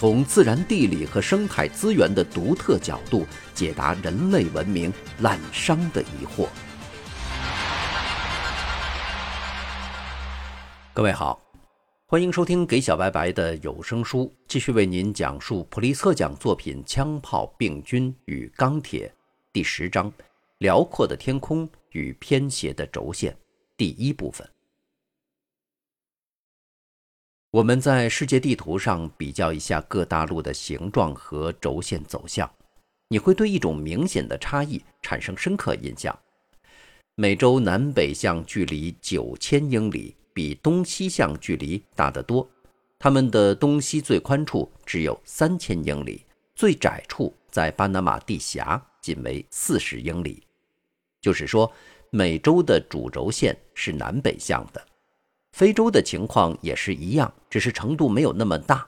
从自然地理和生态资源的独特角度解答人类文明滥觞的疑惑。各位好，欢迎收听给小白白的有声书，继续为您讲述普利策奖作品《枪炮、病菌与钢铁》第十章：辽阔的天空与偏斜的轴线第一部分。我们在世界地图上比较一下各大陆的形状和轴线走向，你会对一种明显的差异产生深刻印象。美洲南北向距离九千英里，比东西向距离大得多。它们的东西最宽处只有三千英里，最窄处在巴拿马地峡仅为四十英里。就是说，美洲的主轴线是南北向的。非洲的情况也是一样，只是程度没有那么大。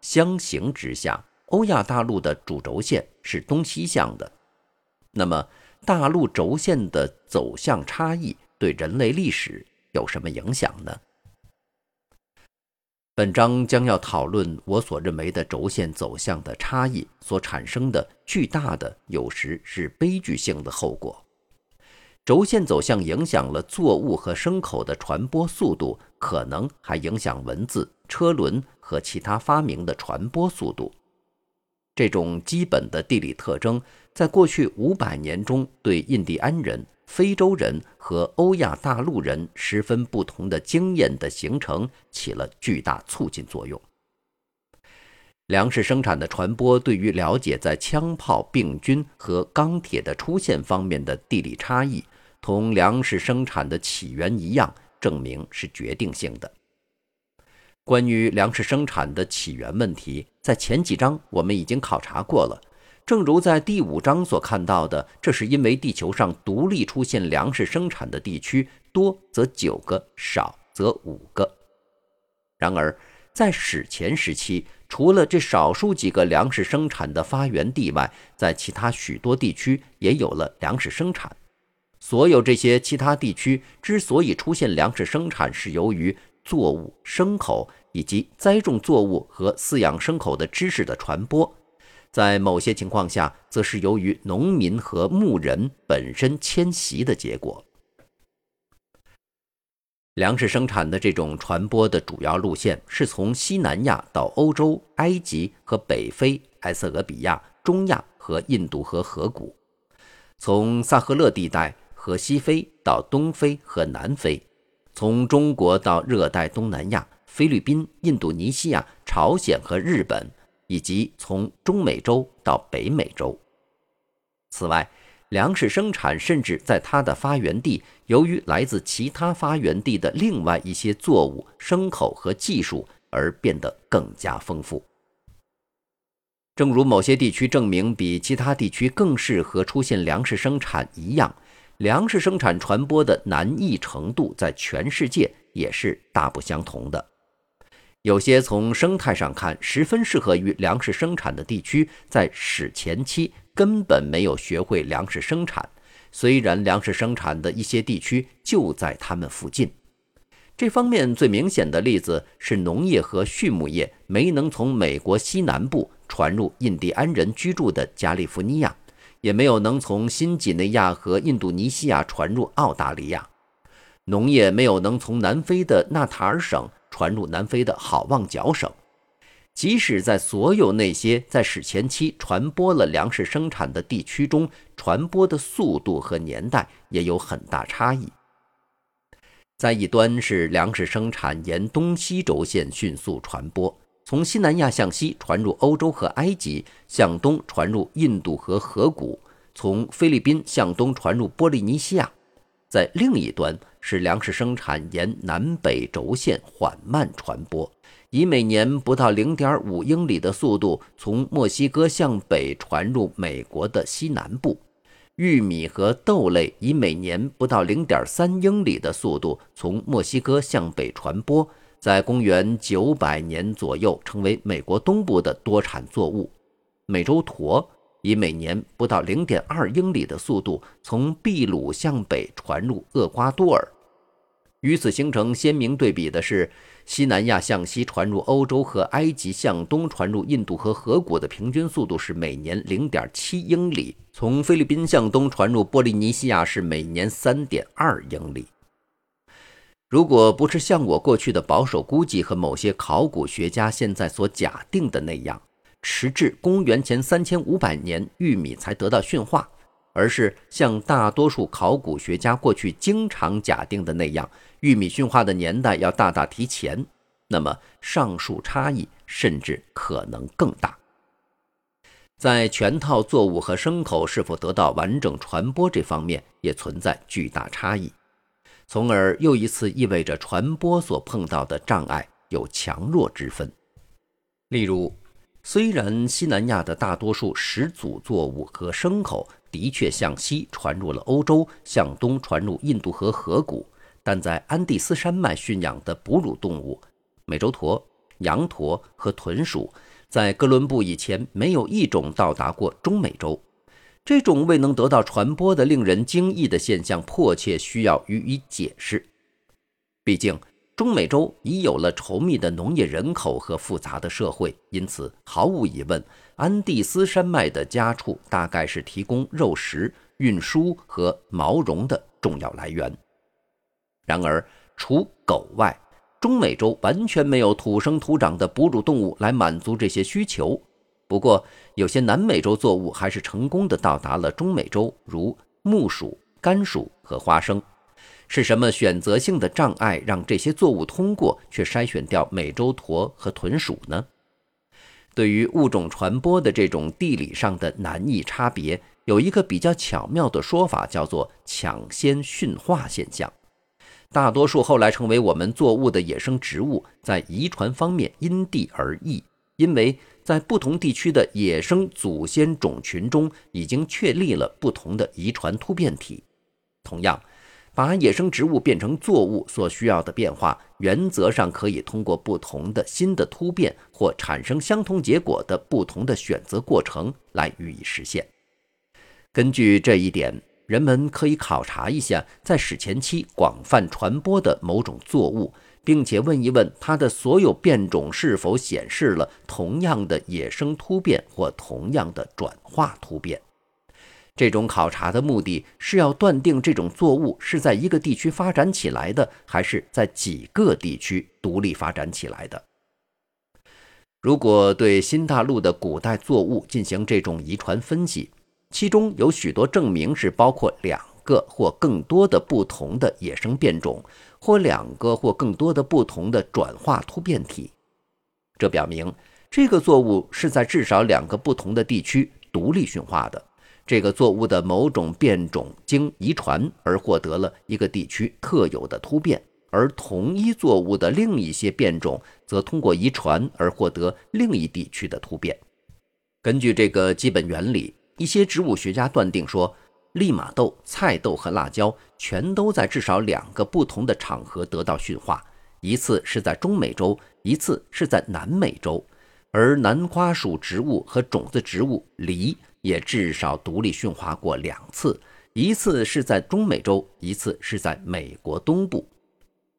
相形之下，欧亚大陆的主轴线是东西向的。那么，大陆轴线的走向差异对人类历史有什么影响呢？本章将要讨论我所认为的轴线走向的差异所产生的巨大的，有时是悲剧性的后果。轴线走向影响了作物和牲口的传播速度，可能还影响文字、车轮和其他发明的传播速度。这种基本的地理特征，在过去五百年中对印第安人、非洲人和欧亚大陆人十分不同的经验的形成起了巨大促进作用。粮食生产的传播对于了解在枪炮、病菌和钢铁的出现方面的地理差异。同粮食生产的起源一样，证明是决定性的。关于粮食生产的起源问题，在前几章我们已经考察过了。正如在第五章所看到的，这是因为地球上独立出现粮食生产的地区多则九个，少则五个。然而，在史前时期，除了这少数几个粮食生产的发源地外，在其他许多地区也有了粮食生产。所有这些其他地区之所以出现粮食生产，是由于作物、牲口以及栽种作物和饲养牲口的知识的传播；在某些情况下，则是由于农民和牧人本身迁徙的结果。粮食生产的这种传播的主要路线是从西南亚到欧洲、埃及和北非、埃塞俄比亚、中亚和印度河河谷，从萨赫勒地带。和西非到东非和南非，从中国到热带东南亚、菲律宾、印度尼西亚、朝鲜和日本，以及从中美洲到北美洲。此外，粮食生产甚至在它的发源地，由于来自其他发源地的另外一些作物、牲口和技术而变得更加丰富。正如某些地区证明比其他地区更适合出现粮食生产一样。粮食生产传播的难易程度在全世界也是大不相同的。有些从生态上看十分适合于粮食生产的地区，在史前期根本没有学会粮食生产。虽然粮食生产的一些地区就在他们附近，这方面最明显的例子是农业和畜牧业没能从美国西南部传入印第安人居住的加利福尼亚。也没有能从新几内亚和印度尼西亚传入澳大利亚，农业没有能从南非的纳塔尔省传入南非的好望角省。即使在所有那些在史前期传播了粮食生产的地区中，传播的速度和年代也有很大差异。在一端是粮食生产沿东西轴线迅速传播。从西南亚向西传入欧洲和埃及，向东传入印度和河谷；从菲律宾向东传入波利尼西亚。在另一端是粮食生产沿南北轴线缓慢传播，以每年不到零点五英里的速度从墨西哥向北传入美国的西南部。玉米和豆类以每年不到零点三英里的速度从墨西哥向北传播，在公元九百年左右成为美国东部的多产作物。美洲驼以每年不到零点二英里的速度从秘鲁向北传入厄瓜多尔。与此形成鲜明对比的是。西南亚向西传入欧洲和埃及，向东传入印度和河谷的平均速度是每年零点七英里；从菲律宾向东传入波利尼西亚是每年三点二英里。如果不是像我过去的保守估计和某些考古学家现在所假定的那样，迟至公元前三千五百年玉米才得到驯化。而是像大多数考古学家过去经常假定的那样，玉米驯化的年代要大大提前，那么上述差异甚至可能更大。在全套作物和牲口是否得到完整传播这方面，也存在巨大差异，从而又一次意味着传播所碰到的障碍有强弱之分。例如，虽然西南亚的大多数始祖作物和牲口，的确向西传入了欧洲，向东传入印度和河谷，但在安第斯山脉驯养的哺乳动物——美洲驼、羊驼和豚鼠，在哥伦布以前没有一种到达过中美洲。这种未能得到传播的令人惊异的现象，迫切需要予以解释。毕竟。中美洲已有了稠密的农业人口和复杂的社会，因此毫无疑问，安第斯山脉的家畜大概是提供肉食、运输和毛绒的重要来源。然而，除狗外，中美洲完全没有土生土长的哺乳动物来满足这些需求。不过，有些南美洲作物还是成功的到达了中美洲，如木薯、甘薯和花生。是什么选择性的障碍让这些作物通过，却筛选掉美洲驼和豚鼠呢？对于物种传播的这种地理上的难易差别，有一个比较巧妙的说法，叫做“抢先驯化现象”。大多数后来成为我们作物的野生植物，在遗传方面因地而异，因为在不同地区的野生祖先种群中已经确立了不同的遗传突变体。同样。把野生植物变成作物所需要的变化，原则上可以通过不同的新的突变或产生相同结果的不同的选择过程来予以实现。根据这一点，人们可以考察一下在史前期广泛传播的某种作物，并且问一问它的所有变种是否显示了同样的野生突变或同样的转化突变。这种考察的目的是要断定这种作物是在一个地区发展起来的，还是在几个地区独立发展起来的。如果对新大陆的古代作物进行这种遗传分析，其中有许多证明是包括两个或更多的不同的野生变种，或两个或更多的不同的转化突变体。这表明这个作物是在至少两个不同的地区独立驯化的。这个作物的某种变种经遗传而获得了一个地区特有的突变，而同一作物的另一些变种则通过遗传而获得另一地区的突变。根据这个基本原理，一些植物学家断定说，利马豆、菜豆和辣椒全都在至少两个不同的场合得到驯化，一次是在中美洲，一次是在南美洲，而南瓜属植物和种子植物梨。也至少独立驯化过两次，一次是在中美洲，一次是在美国东部。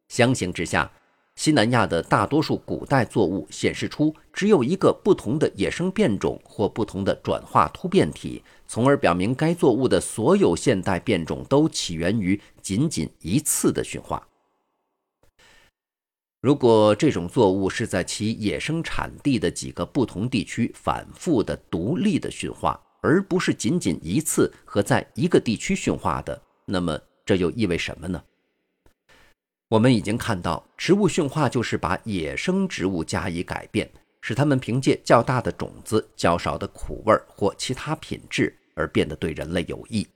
相形之下，西南亚的大多数古代作物显示出只有一个不同的野生变种或不同的转化突变体，从而表明该作物的所有现代变种都起源于仅仅一次的驯化。如果这种作物是在其野生产地的几个不同地区反复的独立的驯化，而不是仅仅一次和在一个地区驯化的，那么这又意味什么呢？我们已经看到，植物驯化就是把野生植物加以改变，使它们凭借较大的种子、较少的苦味或其他品质而变得对人类有益。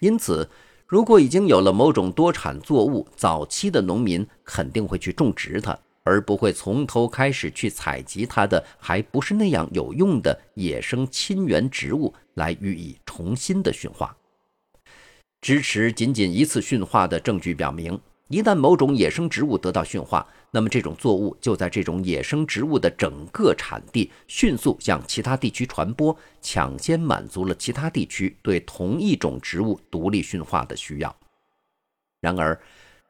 因此，如果已经有了某种多产作物，早期的农民肯定会去种植它，而不会从头开始去采集它的还不是那样有用的野生亲缘植物来予以重新的驯化。支持仅仅一次驯化的证据表明，一旦某种野生植物得到驯化，那么这种作物就在这种野生植物的整个产地迅速向其他地区传播，抢先满足了其他地区对同一种植物独立驯化的需要。然而，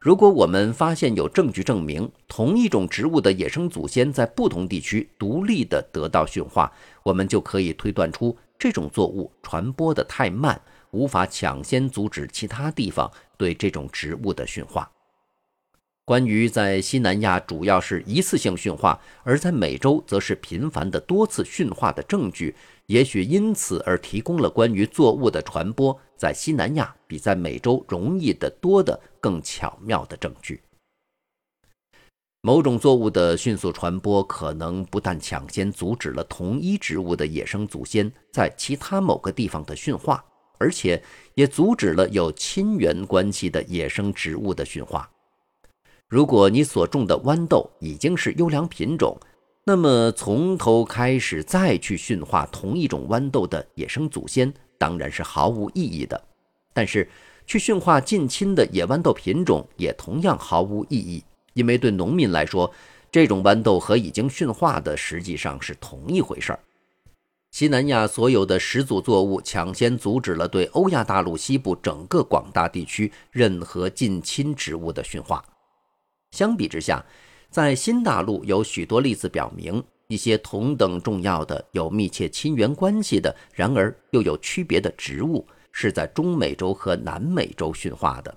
如果我们发现有证据证明同一种植物的野生祖先在不同地区独立地得到驯化，我们就可以推断出这种作物传播得太慢，无法抢先阻止其他地方对这种植物的驯化。关于在西南亚主要是一次性驯化，而在美洲则是频繁的多次驯化的证据。也许因此而提供了关于作物的传播在西南亚比在美洲容易得多的更巧妙的证据。某种作物的迅速传播，可能不但抢先阻止了同一植物的野生祖先在其他某个地方的驯化，而且也阻止了有亲缘关系的野生植物的驯化。如果你所种的豌豆已经是优良品种，那么，从头开始再去驯化同一种豌豆的野生祖先，当然是毫无意义的。但是，去驯化近亲的野豌豆品种也同样毫无意义，因为对农民来说，这种豌豆和已经驯化的实际上是同一回事儿。西南亚所有的始祖作物抢先阻止了对欧亚大陆西部整个广大地区任何近亲植物的驯化。相比之下，在新大陆有许多例子表明，一些同等重要的、有密切亲缘关系的，然而又有区别的植物，是在中美洲和南美洲驯化的。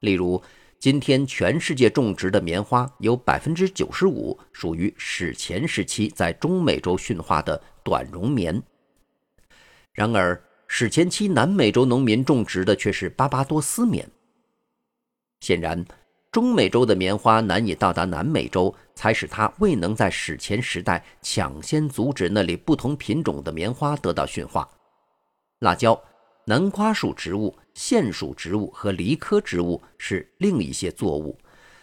例如，今天全世界种植的棉花有百分之九十五属于史前时期在中美洲驯化的短绒棉，然而史前期南美洲农民种植的却是巴巴多斯棉。显然。中美洲的棉花难以到达南美洲，才使它未能在史前时代抢先阻止那里不同品种的棉花得到驯化。辣椒、南瓜属植物、苋属植物和梨科植物是另一些作物，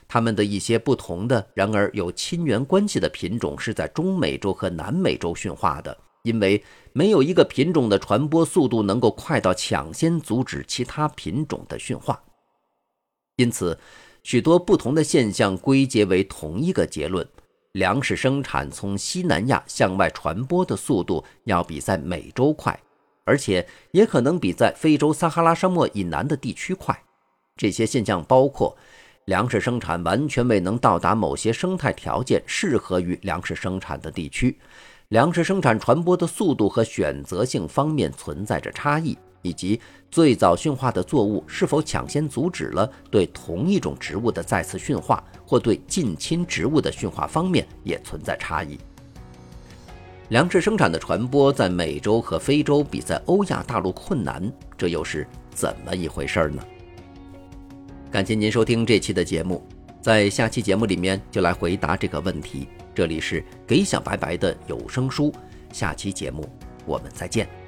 它们的一些不同的，然而有亲缘关系的品种是在中美洲和南美洲驯化的，因为没有一个品种的传播速度能够快到抢先阻止其他品种的驯化，因此。许多不同的现象归结为同一个结论：粮食生产从西南亚向外传播的速度要比在美洲快，而且也可能比在非洲撒哈拉沙漠以南的地区快。这些现象包括：粮食生产完全未能到达某些生态条件适合于粮食生产的地区；粮食生产传播的速度和选择性方面存在着差异。以及最早驯化的作物是否抢先阻止了对同一种植物的再次驯化，或对近亲植物的驯化方面也存在差异。粮食生产的传播在美洲和非洲比在欧亚大陆困难，这又是怎么一回事呢？感谢您收听这期的节目，在下期节目里面就来回答这个问题。这里是给小白白的有声书，下期节目我们再见。